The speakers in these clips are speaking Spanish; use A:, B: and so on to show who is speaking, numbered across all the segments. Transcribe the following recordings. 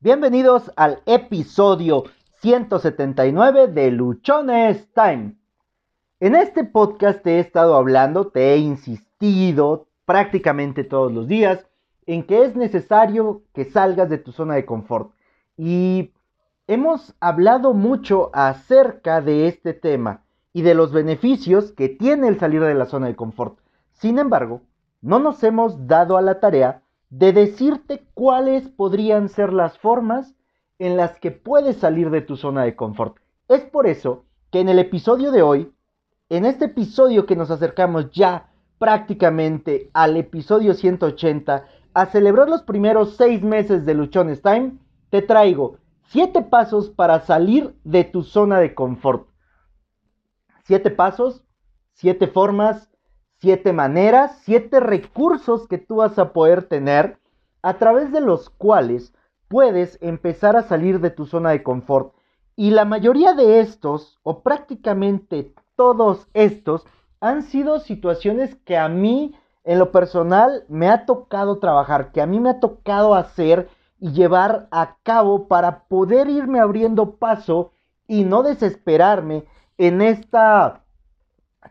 A: Bienvenidos al episodio 179 de Luchones Time. En este podcast te he estado hablando, te he insistido prácticamente todos los días en que es necesario que salgas de tu zona de confort. Y hemos hablado mucho acerca de este tema y de los beneficios que tiene el salir de la zona de confort. Sin embargo, no nos hemos dado a la tarea de decirte cuáles podrían ser las formas en las que puedes salir de tu zona de confort. Es por eso que en el episodio de hoy, en este episodio que nos acercamos ya prácticamente al episodio 180, a celebrar los primeros seis meses de Luchones Time, te traigo siete pasos para salir de tu zona de confort. Siete pasos, siete formas, siete maneras, siete recursos que tú vas a poder tener a través de los cuales puedes empezar a salir de tu zona de confort. Y la mayoría de estos, o prácticamente todos estos, han sido situaciones que a mí, en lo personal, me ha tocado trabajar, que a mí me ha tocado hacer y llevar a cabo para poder irme abriendo paso y no desesperarme en esta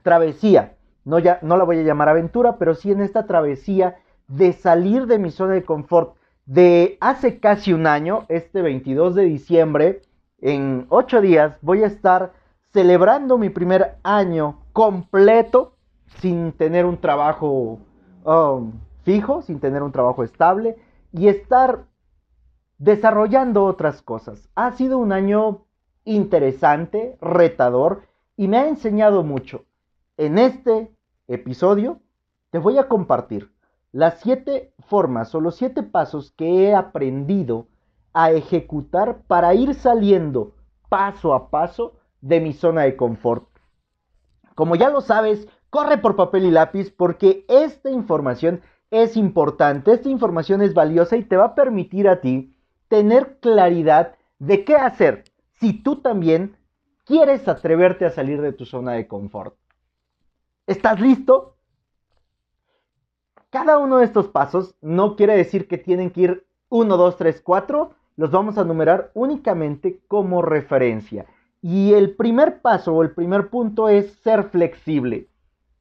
A: travesía no, ya, no la voy a llamar aventura, pero sí en esta travesía de salir de mi zona de confort. De hace casi un año, este 22 de diciembre, en ocho días, voy a estar celebrando mi primer año completo sin tener un trabajo um, fijo, sin tener un trabajo estable y estar desarrollando otras cosas. Ha sido un año interesante, retador y me ha enseñado mucho. En este episodio te voy a compartir las siete formas o los siete pasos que he aprendido a ejecutar para ir saliendo paso a paso de mi zona de confort. Como ya lo sabes, corre por papel y lápiz porque esta información es importante, esta información es valiosa y te va a permitir a ti tener claridad de qué hacer si tú también quieres atreverte a salir de tu zona de confort. ¿Estás listo? Cada uno de estos pasos no quiere decir que tienen que ir 1, 2, 3, 4. Los vamos a numerar únicamente como referencia. Y el primer paso o el primer punto es ser flexible.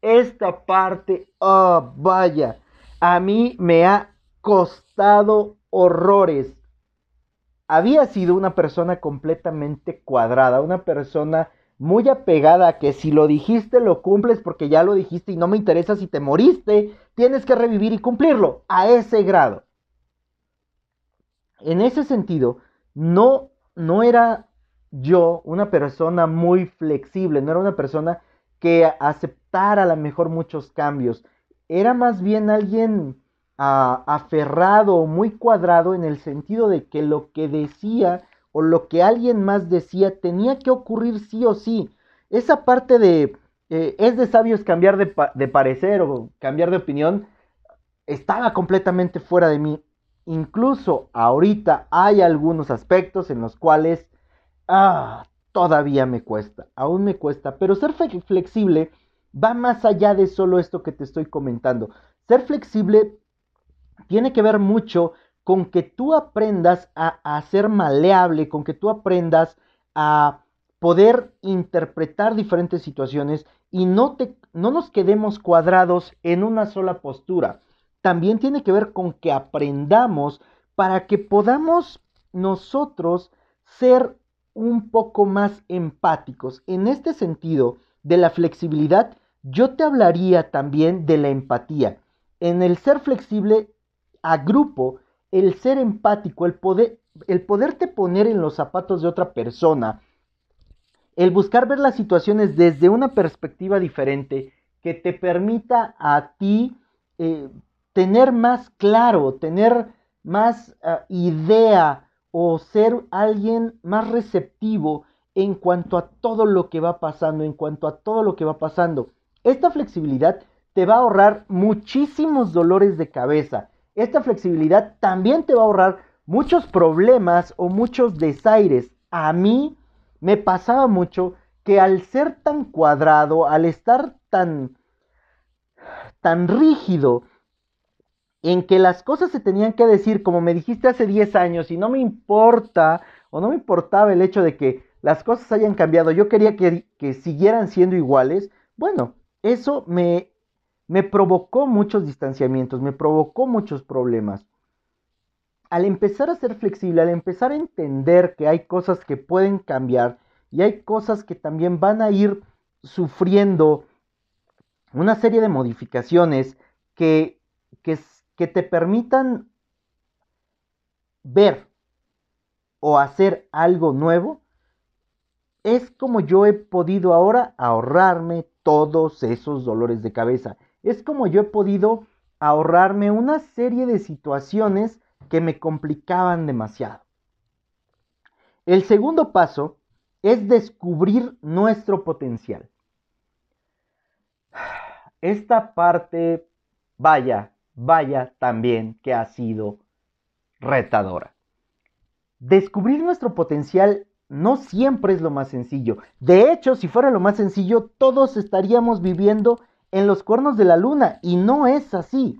A: Esta parte, oh, vaya, a mí me ha costado horrores. Había sido una persona completamente cuadrada, una persona muy apegada a que si lo dijiste lo cumples porque ya lo dijiste y no me interesa si te moriste, tienes que revivir y cumplirlo a ese grado. En ese sentido, no no era yo una persona muy flexible, no era una persona que aceptara a lo mejor muchos cambios. Era más bien alguien ah, aferrado, muy cuadrado en el sentido de que lo que decía o lo que alguien más decía tenía que ocurrir sí o sí. Esa parte de eh, es de sabios cambiar de, de, parecer o cambiar de opinión estaba completamente fuera de mí. Incluso ahorita hay algunos aspectos en los cuales ah, todavía me cuesta, aún me cuesta, pero ser flexible va más allá de solo esto que te estoy comentando. Ser flexible tiene que ver mucho con que tú aprendas a, ser maleable, con que tú aprendas a poder interpretar diferentes situaciones y no, te, no nos quedemos cuadrados en una sola postura. También tiene que ver con que aprendamos para que podamos nosotros ser un poco más empáticos. En este sentido de la flexibilidad, yo te hablaría también de la empatía. En el ser flexible a grupo, el ser empático, el poder, el poderte poner en los zapatos de otra persona, el buscar ver las situaciones desde una perspectiva diferente que te permita a ti eh, tener más claro, tener más ah, idea o ser alguien más receptivo en cuanto a todo lo que va pasando, en cuanto a todo lo que va pasando. Esta flexibilidad te va a ahorrar muchísimos dolores de cabeza esta flexibilidad también te va a ahorrar muchos problemas o muchos desaires. A mí me pasaba mucho que al ser tan cuadrado, al estar tan tan rígido en que las cosas se tenían que decir como me dijiste hace 10 años y no me importa o no me importaba el hecho de que las cosas hayan cambiado, yo quería que, que siguieran siendo iguales, bueno, eso me, me provocó muchos distanciamientos, me provocó muchos problemas. Al empezar a ser flexible, al empezar a entender que hay cosas que pueden cambiar y hay cosas que también van a ir sufriendo una serie de modificaciones que, que, te permitan ver o hacer algo nuevo, es como yo he podido ahora ahorrarme todos esos dolores de cabeza. Es como yo he podido ahorrarme una serie de situaciones que me complicaban demasiado. El segundo paso es descubrir nuestro potencial. Esta parte, vaya, vaya también que ha sido retadora. Descubrir nuestro potencial no siempre es lo más sencillo. De hecho, si fuera lo más sencillo, todos estaríamos viviendo en los cuernos de la luna y no es así.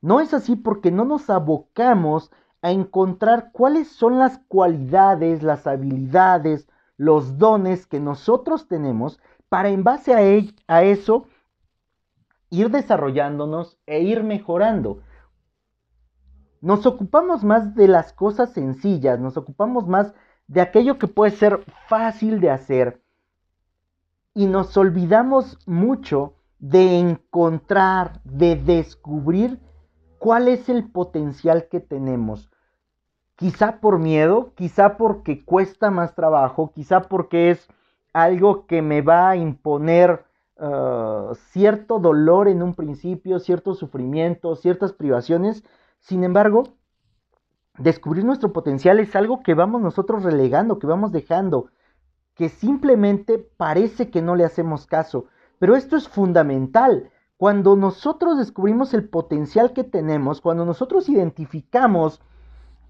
A: No es así porque no nos abocamos a encontrar cuáles son las cualidades, las habilidades, los dones que nosotros tenemos para en base a, eso ir desarrollándonos e ir mejorando. Nos ocupamos más de las cosas sencillas, nos ocupamos más de aquello que puede ser fácil de hacer y nos olvidamos mucho de encontrar, de descubrir cuál es el potencial que tenemos. Quizá por miedo, quizá porque cuesta más trabajo, quizá porque es algo que me va a imponer uh, cierto dolor en un principio, cierto sufrimiento, ciertas privaciones. Sin embargo, descubrir nuestro potencial es algo que vamos nosotros relegando, que vamos dejando, que simplemente parece que no le hacemos caso. Pero esto es fundamental. Cuando nosotros descubrimos el potencial que tenemos, cuando nosotros identificamos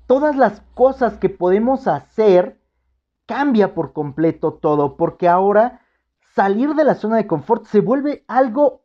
A: todas las cosas que podemos hacer, cambia por completo todo, porque ahora salir de la zona de confort se vuelve algo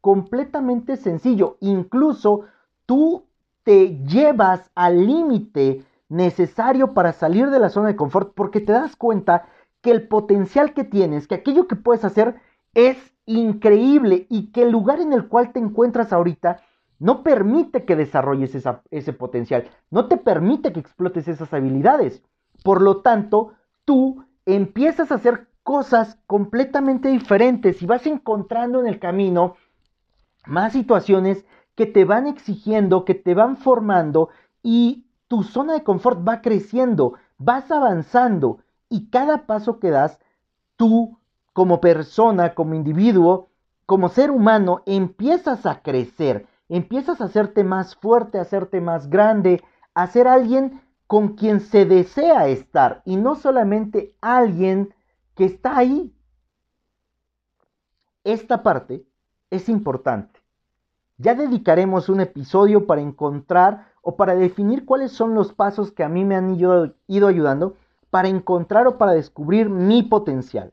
A: completamente sencillo. Incluso tú te llevas al límite necesario para salir de la zona de confort porque te das cuenta que el potencial que tienes, que aquello que puedes hacer es increíble y que el lugar en el cual te encuentras ahorita no permite que desarrolles ese potencial, no te permite que explotes esas habilidades. Por lo tanto, tú empiezas a hacer cosas completamente diferentes y vas encontrando en el camino más situaciones que te van exigiendo, que te van formando y tu zona de confort va creciendo, vas avanzando y cada paso que das, tú como persona, como individuo, como ser humano, empiezas a crecer, empiezas a hacerte más fuerte, a hacerte más grande, a ser alguien con quien se desea estar y no solamente alguien que está ahí. Esta parte es importante. Ya dedicaremos un episodio para encontrar o para definir cuáles son los pasos que a mí me han ido, ido ayudando para encontrar o para descubrir mi potencial.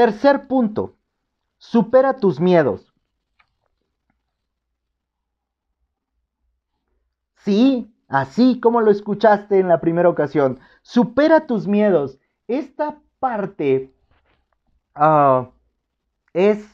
A: Tercer punto, supera tus miedos. Sí, así como lo escuchaste en la primera ocasión, supera tus miedos. Esta parte ah, es,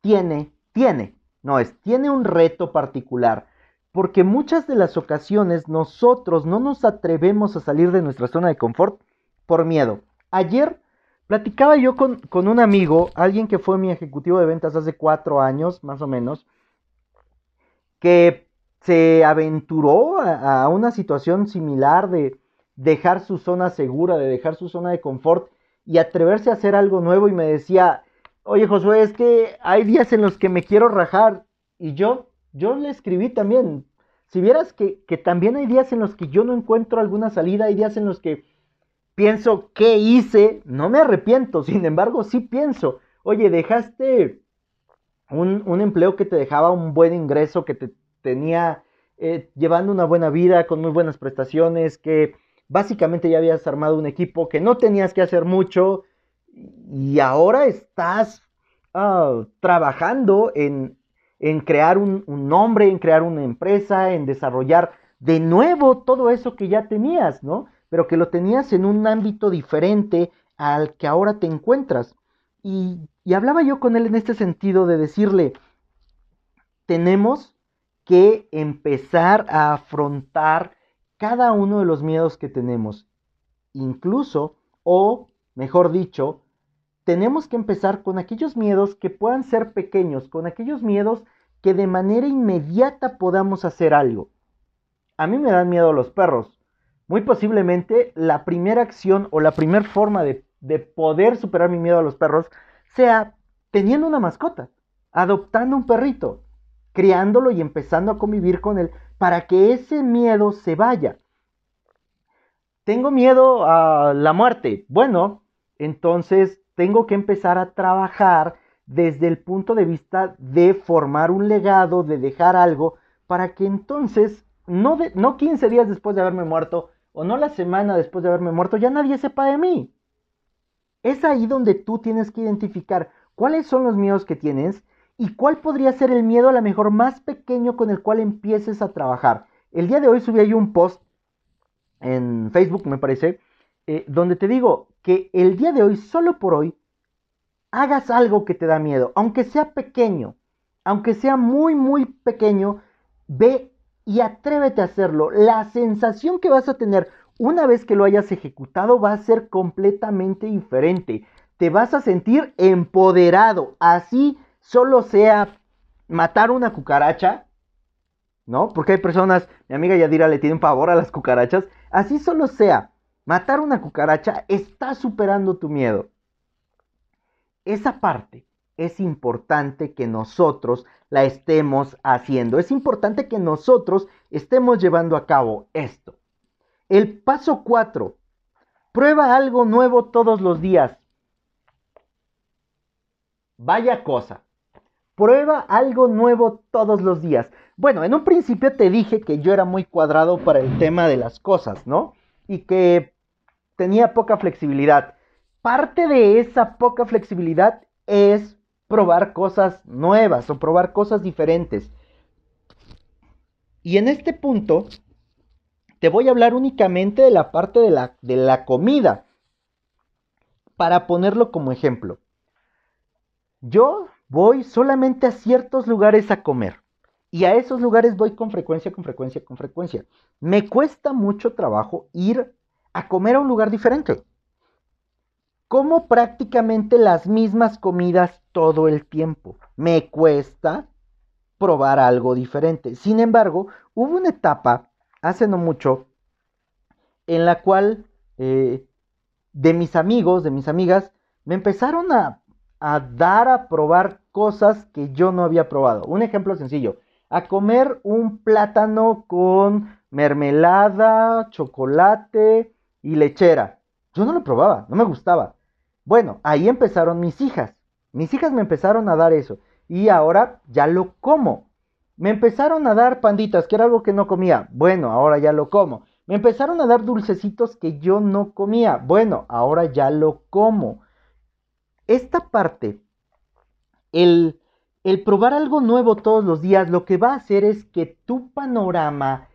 A: tiene, tiene, no es, tiene un reto particular, porque muchas de las ocasiones nosotros no nos atrevemos a salir de nuestra zona de confort por miedo. Ayer Platicaba yo con, un amigo, alguien que fue mi ejecutivo de ventas hace cuatro años, más o menos, que se aventuró a, una situación similar de dejar su zona segura, de dejar su zona de confort y atreverse a hacer algo nuevo. Y me decía, oye Josué, es que hay días en los que me quiero rajar y yo, yo le escribí también, si vieras que, que también hay días en los que yo no encuentro alguna salida, hay días en los que pienso, ¿qué hice? No me arrepiento, sin embargo, sí pienso, oye, dejaste un, empleo que te dejaba un buen ingreso, que te tenía eh, llevando una buena vida, con muy buenas prestaciones, que básicamente ya habías armado un equipo, que no tenías que hacer mucho y ahora estás ah, trabajando en, en crear un, un nombre, en crear una empresa, en desarrollar de nuevo todo eso que ya tenías, ¿no? Pero que lo tenías en un ámbito diferente al que ahora te encuentras. Y, hablaba yo con él en este sentido de decirle, tenemos que empezar a afrontar cada uno de los miedos que tenemos. Incluso, o mejor dicho, tenemos que empezar con aquellos miedos que puedan ser pequeños, con aquellos miedos que de manera inmediata podamos hacer algo. A mí me dan miedo los perros. Muy posiblemente la primera acción o la primera forma de, de poder superar mi miedo a los perros sea teniendo una mascota, adoptando un perrito criándolo y empezando a convivir con él para que ese miedo se vaya. Tengo miedo a la muerte. Bueno, entonces tengo que empezar a trabajar desde el punto de vista de formar un legado, de dejar algo, para que entonces, no, no 15 días después de haberme muerto, o no la semana después de haberme muerto, ya nadie sepa de mí. Es ahí donde tú tienes que identificar cuáles son los miedos que tienes ¿Y cuál podría ser el miedo a lo mejor más pequeño con el cual empieces a trabajar? El día de hoy subí ahí un post en Facebook, me parece, eh, donde te digo que el día de hoy, solo por hoy, hagas algo que te da miedo, aunque sea pequeño, aunque sea muy, muy pequeño, ve y atrévete a hacerlo. La sensación que vas a tener una vez que lo hayas ejecutado va a ser completamente diferente. Te vas a sentir empoderado, así solo sea matar una cucaracha, ¿no? Porque hay personas, mi amiga Yadira le tiene un pavor a las cucarachas, así solo sea matar una cucaracha, está superando tu miedo. Esa parte es importante que nosotros la estemos haciendo. Es importante que nosotros estemos llevando a cabo esto. El paso 4. Prueba algo nuevo todos los días. Vaya cosa. Prueba algo nuevo todos los días. Bueno, en un principio te dije que yo era muy cuadrado para el tema de las cosas, ¿no? Y que tenía poca flexibilidad. Parte de esa poca flexibilidad es probar cosas nuevas o probar cosas diferentes. Y en este punto te voy a hablar únicamente de la parte de la, de la comida. Para ponerlo como ejemplo. Yo voy solamente a ciertos lugares a comer. Y a esos lugares voy con frecuencia, con frecuencia, con frecuencia. Me cuesta mucho trabajo ir a comer a un lugar diferente. Como prácticamente las mismas comidas todo el tiempo. Me cuesta probar algo diferente. Sin embargo, hubo una etapa, hace no mucho, en la cual eh, de mis amigos, de mis amigas, me empezaron a a dar a probar cosas que yo no había probado. Un ejemplo sencillo, a comer un plátano con mermelada, chocolate y lechera. Yo no lo probaba, no me gustaba. Bueno, ahí empezaron mis hijas. Mis hijas me empezaron a dar eso y ahora ya lo como. Me empezaron a dar panditas, que era algo que no comía. Bueno, ahora ya lo como. Me empezaron a dar dulcecitos que yo no comía. Bueno, ahora ya lo como esta parte, el, el probar algo nuevo todos los días, lo que va a hacer es que tu panorama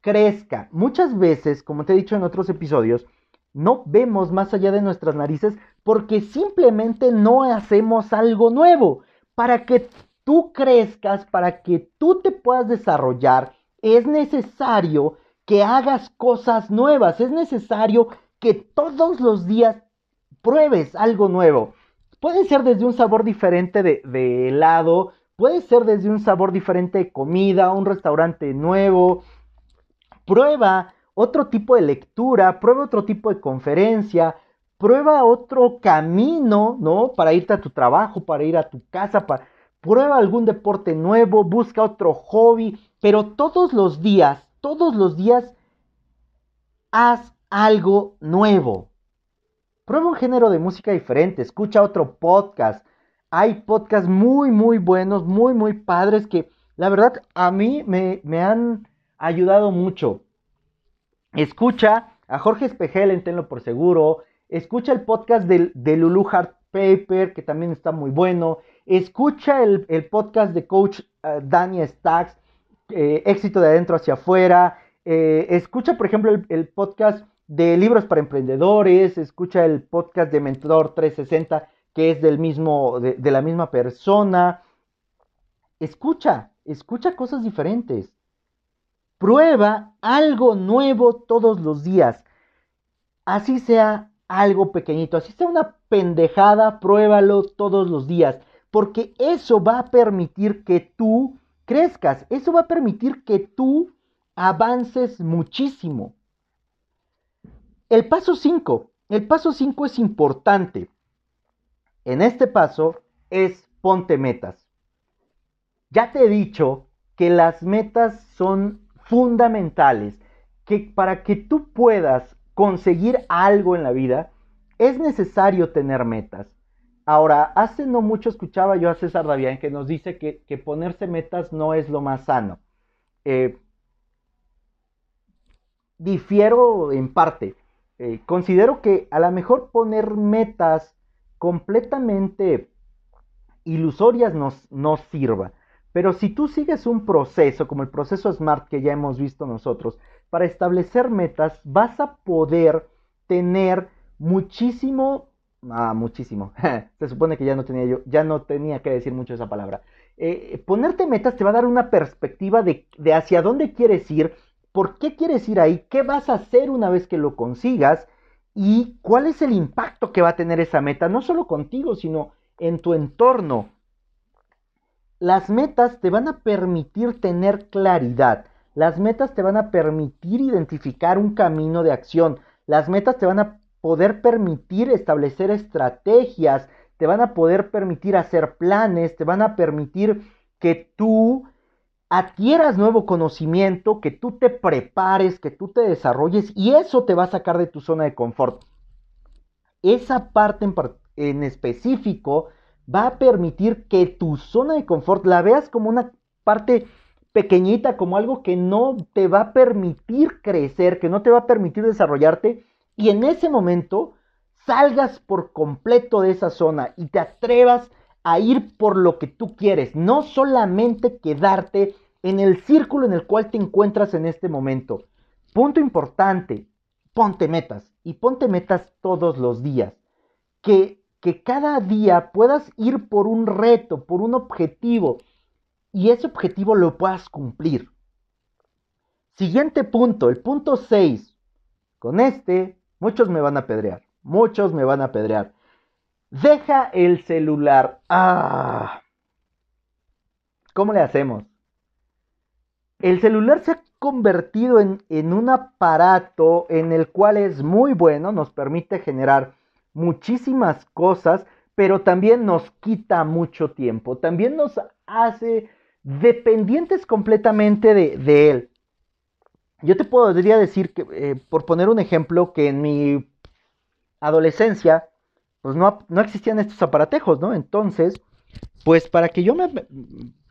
A: crezca. Muchas veces, como te he dicho en otros episodios, no vemos más allá de nuestras narices porque simplemente no hacemos algo nuevo. Para que tú crezcas, para que tú te puedas desarrollar, es necesario que hagas cosas nuevas, es necesario que todos los días pruebes algo nuevo. Puede ser desde un sabor diferente de, helado, puede ser desde un sabor diferente de comida, un restaurante nuevo. Prueba otro tipo de lectura, prueba otro tipo de conferencia, prueba otro camino, ¿no? Para irte a tu trabajo, para ir a tu casa, para... prueba algún deporte nuevo, busca otro hobby, pero todos los días, todos los días, haz algo nuevo. Prueba un género de música diferente, escucha otro podcast. Hay podcasts muy, muy buenos, muy, muy padres que la verdad a mí me, han ayudado mucho. Escucha a Jorge Espejel en Tenlo por Seguro. Escucha el podcast de, Lulu Hard Paper, que también está muy bueno. escucha el, podcast de coach uh, Danny Stacks, eh, éxito de adentro hacia afuera, eh, escucha por ejemplo el, podcast de libros para emprendedores, escucha el podcast de Mentor 360 que es del mismo, de la misma persona, escucha, escucha cosas diferentes. Prueba algo nuevo todos los días. Así sea algo pequeñito, así sea una pendejada, pruébalo todos los días. Porque eso va a permitir que tú crezcas. Eso va a permitir que tú avances muchísimo. El paso 5. El paso 5 es importante. En este paso es ponte metas. Ya te he dicho que las metas son fundamentales que para que tú puedas conseguir algo en la vida, es necesario tener metas. Ahora, hace no mucho escuchaba yo a César Davián que nos dice que, ponerse metas no es lo más sano. Eh, difiero en parte. Eh, considero que a lo mejor poner metas completamente ilusorias nos, no sirva. Pero si tú sigues un proceso, como el proceso SMART que ya hemos visto nosotros, para establecer metas, vas a poder tener muchísimo, ah, muchísimo, se supone que ya no tenía yo, ya no tenía que decir mucho esa palabra. Eh, ponerte metas te va a dar una perspectiva de, de hacia dónde quieres ir, por qué quieres ir ahí, qué vas a hacer una vez que lo consigas y cuál es el impacto que va a tener esa meta, no solo contigo, sino en tu entorno. Las metas te van a permitir tener claridad. Las metas te van a permitir identificar un camino de acción. Las metas te van a poder permitir establecer estrategias, te van a poder permitir hacer planes, te van a permitir que tú adquieras nuevo conocimiento, que tú te prepares, que tú te desarrolles y eso te va a sacar de tu zona de confort. Esa parte en, específico va a permitir que tu zona de confort la veas como una parte pequeñita, como algo que no te va a permitir crecer, que no te va a permitir desarrollarte, y en ese momento salgas por completo de esa zona y te atrevas a ir por lo que tú quieres, no solamente quedarte en el círculo en el cual te encuentras en este momento. Punto importante, ponte metas y ponte metas todos los días. Que que cada día puedas ir por un reto, por un objetivo, y ese objetivo lo puedas cumplir. Siguiente punto, el punto 6. Con este, muchos me van a pedrear, muchos me van a pedrear. Deja el celular. Ah. ¿Cómo le hacemos? El celular se ha convertido en, en un aparato en el cual es muy bueno, nos permite generar muchísimas cosas, pero también nos quita mucho tiempo, también nos hace dependientes completamente de, él. Yo te podría decir que, eh, por poner un ejemplo, que en mi adolescencia, pues no, no existían estos aparatejos, ¿no? Entonces, pues para que yo me,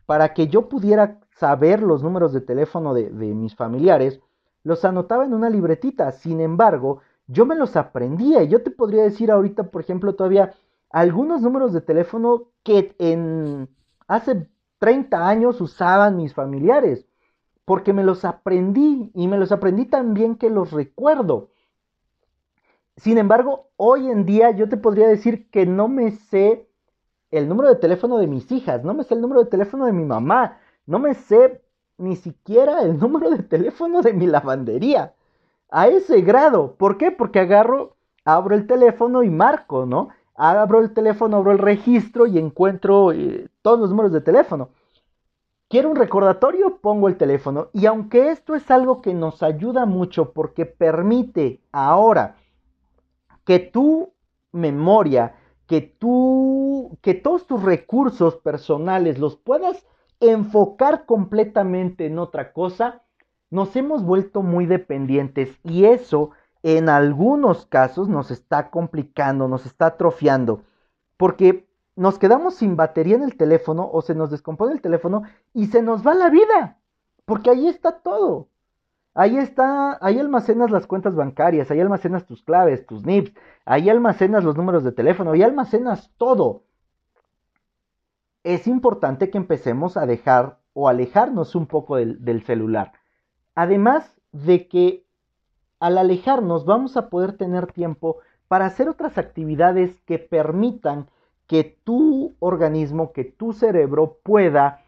A: para que yo pudiera saber los números de teléfono de, de mis familiares, los anotaba en una libretita. Sin embargo, yo me los aprendía. Yo te podría decir ahorita, por ejemplo, todavía algunos números de teléfono que en hace 30 años usaban mis familiares. Porque me los aprendí y me los aprendí tan bien que los recuerdo. Sin embargo, hoy en día yo te podría decir que no me sé el número de teléfono de mis hijas, no me sé el número de teléfono de mi mamá, no me sé ni siquiera el número de teléfono de mi lavandería a ese grado. ¿Por qué? Porque agarro, abro el teléfono y marco, ¿no? Abro el teléfono, abro el registro y encuentro eh, todos los números de teléfono. Quiero un recordatorio, pongo el teléfono. Y aunque esto es algo que nos ayuda mucho porque permite ahora que tu memoria, que tú, que todos tus recursos personales los puedas enfocar completamente en otra cosa, nos hemos vuelto muy dependientes y eso en algunos casos nos está complicando, nos está atrofiando, porque nos quedamos sin batería en el teléfono o se nos descompone el teléfono y se nos va la vida, porque ahí está todo. Ahí está, ahí almacenas las cuentas bancarias, ahí almacenas tus claves, tus NIPS, ahí almacenas los números de teléfono, ahí almacenas todo. es importante que empecemos a dejar o alejarnos un poco del, del celular. Además de que al alejarnos vamos a poder tener tiempo para hacer otras actividades que permitan que tu organismo, que tu cerebro pueda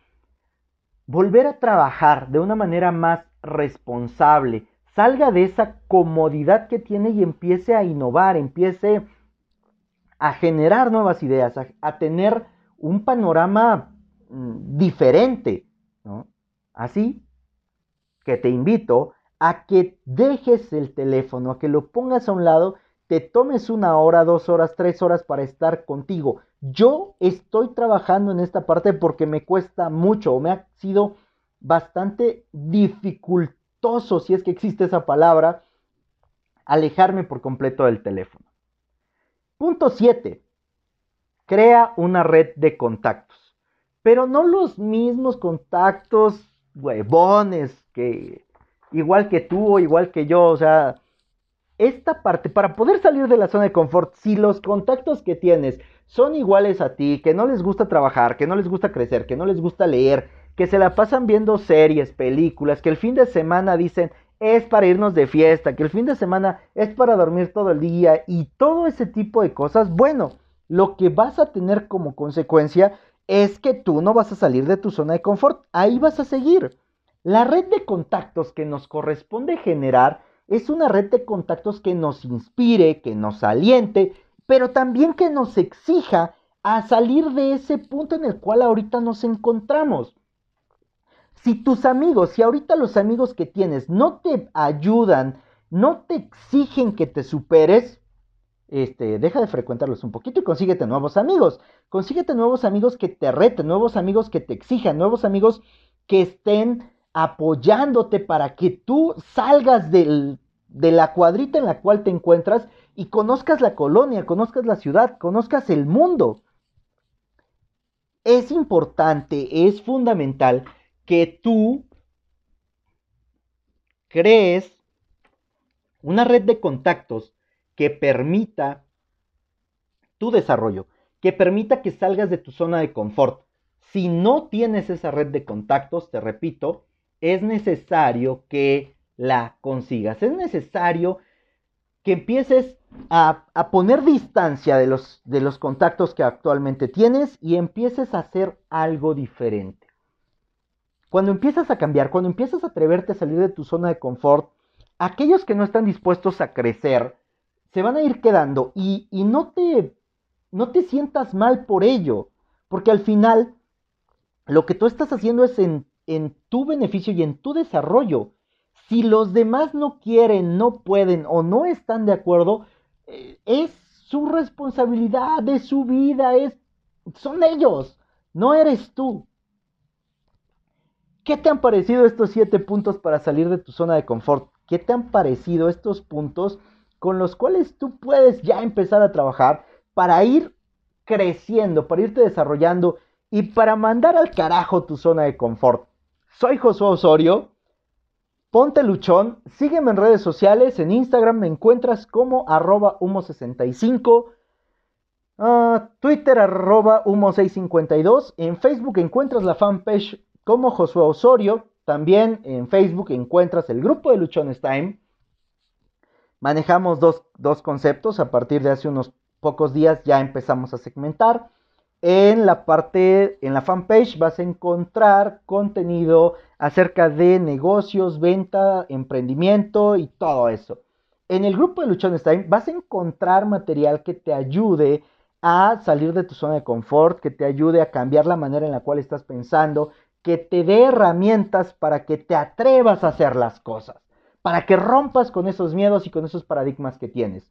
A: volver a trabajar de una manera más responsable, salga de esa comodidad que tiene y empiece a innovar, empiece a generar nuevas ideas, a, tener un panorama mm, diferente. Así que te invito a que dejes el teléfono, a que lo pongas a un lado, te tomes una hora, dos horas, tres horas para estar contigo. Yo estoy trabajando en esta parte porque me cuesta mucho, me ha sido bastante dificultoso, si es que existe esa palabra, alejarme por completo del teléfono. Punto 7. Crea una red de contactos. Pero no los mismos contactos huevones que igual que tú o igual que yo, o sea, esta parte, para poder salir de la zona de confort, si los contactos que tienes son iguales a ti, que no les gusta trabajar, que no les gusta crecer, que no les gusta leer, que se la pasan viendo series, películas, que el fin de semana dicen es para irnos de fiesta, que el fin de semana es para dormir todo el día y todo ese tipo de cosas, bueno, lo que vas a tener como consecuencia es que tú no vas a salir de tu zona de confort, ahí vas a seguir. La red de contactos que nos corresponde generar es una red de contactos que nos inspire, que nos aliente, pero también que nos exija a salir de ese punto en el cual ahorita nos encontramos. Si tus amigos, si ahorita los amigos que tienes no te ayudan, no te exigen que te superes, este, deja de frecuentarlos un poquito y consíguete nuevos amigos. Consíguete nuevos amigos que te reten, nuevos amigos que te exijan, nuevos amigos que estén apoyándote para que tú salgas de la cuadrita en la cual te encuentras y conozcas la colonia, conozcas la ciudad, conozcas el mundo. Es importante, es fundamental que tú crees una red de contactos que permita tu desarrollo, que permita que salgas de tu zona de confort. Si no tienes esa red de contactos, te repito, es necesario que la consigas. Es necesario que empieces a, poner distancia de los, de los contactos que actualmente tienes y empieces a hacer algo diferente. Cuando empiezas a cambiar, cuando empiezas a atreverte a salir de tu zona de confort, aquellos que no están dispuestos a crecer se van a ir quedando y, no, te, no te sientas mal por ello, porque al final lo que tú estás haciendo es en, en tu beneficio y en tu desarrollo. Si los demás no quieren, no pueden o no están de acuerdo, eh, es su responsabilidad, es su vida, es, son ellos, no eres tú. ¿Qué te han parecido estos siete puntos para salir de tu zona de confort? ¿Qué te han parecido estos puntos con los cuales tú puedes ya empezar a trabajar para ir creciendo, para irte desarrollando y para mandar al carajo tu zona de confort? Soy Josué Osorio. Ponte luchón, sígueme en redes sociales, en Instagram me encuentras como arroba humo65, ah, Twitter arroba humo652, en Facebook encuentras la fanpage como Josué Osorio, también en Facebook encuentras el grupo de Luchones Time. Manejamos dos, dos conceptos, a partir de hace unos pocos días ya empezamos a segmentar. En la parte, en la fanpage vas a encontrar contenido acerca de negocios, venta, emprendimiento y todo eso. En el grupo de Luchones Time vas a encontrar material que te ayude a salir de tu zona de confort, que te ayude a cambiar la manera en la cual estás pensando, que te dé herramientas para que te atrevas a hacer las cosas, para que rompas con esos miedos y con esos paradigmas que tienes.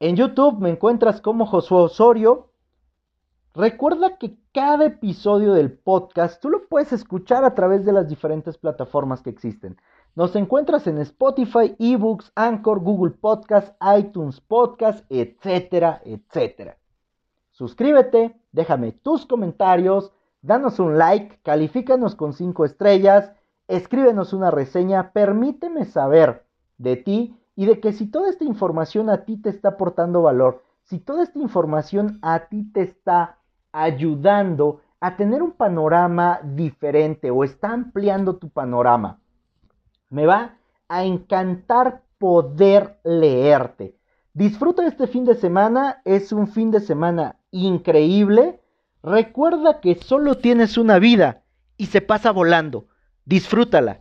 A: En YouTube me encuentras como Josué Osorio, Recuerda que cada episodio del podcast tú lo puedes escuchar a través de las diferentes plataformas que existen. Nos encuentras en Spotify, eBooks, Anchor, Google Podcast, iTunes Podcast, etcétera, etcétera. Suscríbete, déjame tus comentarios, danos un like, califícanos con 5 estrellas, escríbenos una reseña, permíteme saber de ti y de que si toda esta información a ti te está aportando valor, si toda esta información a ti te está ayudando a tener un panorama diferente o está ampliando tu panorama. Me va a encantar poder leerte. Disfruta este fin de semana, es un fin de semana increíble. Recuerda que solo tienes una vida y se pasa volando. Disfrútala.